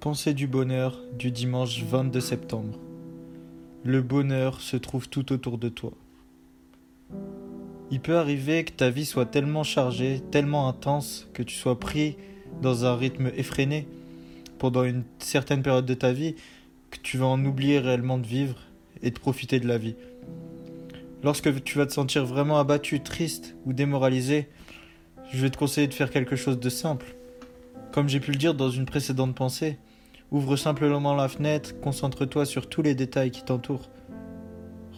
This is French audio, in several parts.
Pensée du bonheur du dimanche 22 septembre. Le bonheur se trouve tout autour de toi. Il peut arriver que ta vie soit tellement chargée, tellement intense, que tu sois pris dans un rythme effréné pendant une certaine période de ta vie, que tu vas en oublier réellement de vivre et de profiter de la vie. Lorsque tu vas te sentir vraiment abattu, triste ou démoralisé, je vais te conseiller de faire quelque chose de simple. Comme j'ai pu le dire dans une précédente pensée, Ouvre simplement la fenêtre, concentre-toi sur tous les détails qui t'entourent.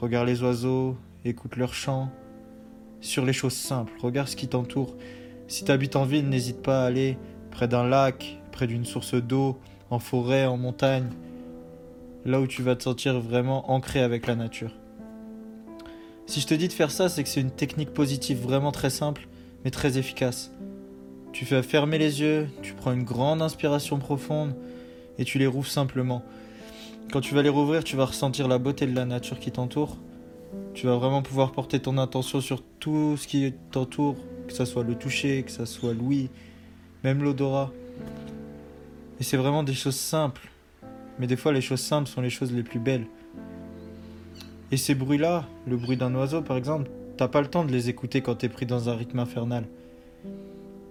Regarde les oiseaux, écoute leurs chants. Sur les choses simples, regarde ce qui t'entoure. Si tu habites en ville, n'hésite pas à aller près d'un lac, près d'une source d'eau, en forêt, en montagne, là où tu vas te sentir vraiment ancré avec la nature. Si je te dis de faire ça, c'est que c'est une technique positive vraiment très simple, mais très efficace. Tu fais fermer les yeux, tu prends une grande inspiration profonde, et tu les rouvres simplement. Quand tu vas les rouvrir, tu vas ressentir la beauté de la nature qui t'entoure. Tu vas vraiment pouvoir porter ton attention sur tout ce qui t'entoure, que ce soit le toucher, que ce soit l'ouïe, même l'odorat. Et c'est vraiment des choses simples. Mais des fois, les choses simples sont les choses les plus belles. Et ces bruits-là, le bruit d'un oiseau par exemple, t'as pas le temps de les écouter quand t'es pris dans un rythme infernal.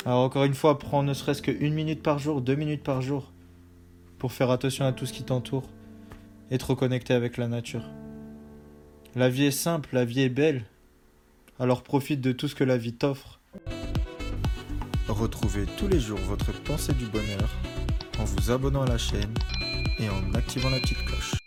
Alors encore une fois, prends ne serait-ce qu'une minute par jour, deux minutes par jour pour faire attention à tout ce qui t'entoure et te reconnecter avec la nature. La vie est simple, la vie est belle, alors profite de tout ce que la vie t'offre. Retrouvez tous les jours votre pensée du bonheur en vous abonnant à la chaîne et en activant la petite cloche.